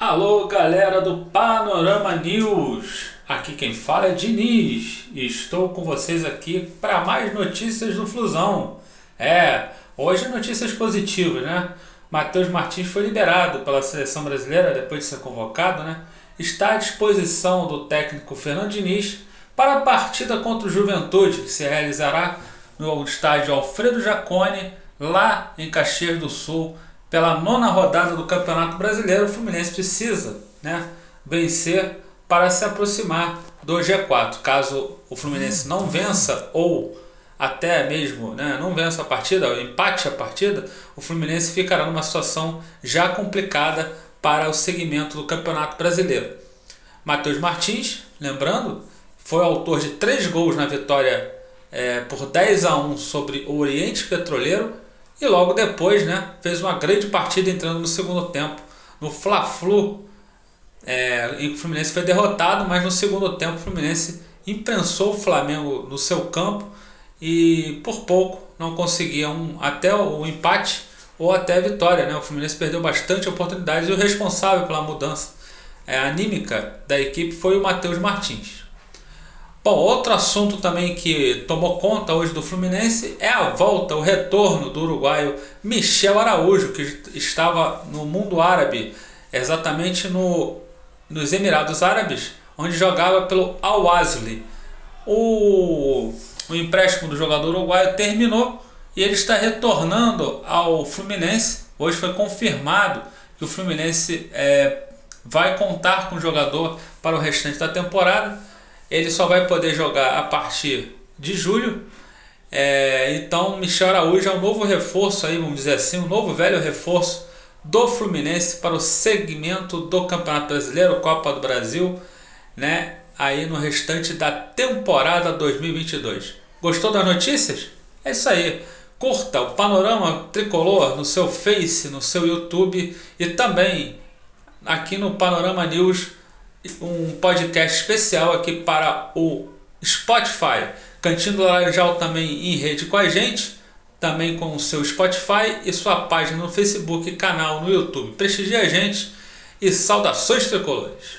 Alô galera do Panorama News, aqui quem fala é Diniz e estou com vocês aqui para mais notícias do Flusão. É, hoje notícias positivas, né? Matheus Martins foi liberado pela seleção brasileira depois de ser convocado, né? Está à disposição do técnico Fernando Diniz para a partida contra o Juventude, que se realizará no estádio Alfredo Jacone, lá em Caxias do Sul, pela nona rodada do Campeonato Brasileiro, o Fluminense precisa né, vencer para se aproximar do G4. Caso o Fluminense não vença ou até mesmo né, não vença a partida, empate a partida, o Fluminense ficará numa situação já complicada para o segmento do Campeonato Brasileiro. Matheus Martins, lembrando, foi autor de três gols na vitória é, por 10 a 1 sobre o Oriente Petroleiro e logo depois, né, fez uma grande partida entrando no segundo tempo. No Fla-Flu, é, o Fluminense foi derrotado, mas no segundo tempo o Fluminense imprensou o Flamengo no seu campo e por pouco não conseguia um, até o empate ou até a vitória. Né? O Fluminense perdeu bastante oportunidades e o responsável pela mudança é, anímica da equipe foi o Matheus Martins. Bom, outro assunto também que tomou conta hoje do Fluminense é a volta, o retorno do uruguaio Michel Araújo, que estava no mundo árabe, exatamente no, nos Emirados Árabes, onde jogava pelo Al-Azli. O, o empréstimo do jogador uruguaio terminou e ele está retornando ao Fluminense. Hoje foi confirmado que o Fluminense é, vai contar com o jogador para o restante da temporada ele só vai poder jogar a partir de julho. É, então, Michel Araújo é um novo reforço, aí, vamos dizer assim, um novo velho reforço do Fluminense para o segmento do Campeonato Brasileiro, Copa do Brasil, né? Aí no restante da temporada 2022. Gostou das notícias? É isso aí. Curta o Panorama Tricolor no seu Face, no seu YouTube e também aqui no Panorama News um podcast especial aqui para o Spotify. Cantinho do Laranjal também em rede com a gente, também com o seu Spotify e sua página no Facebook canal no YouTube. Prestigie a gente e saudações tricolores!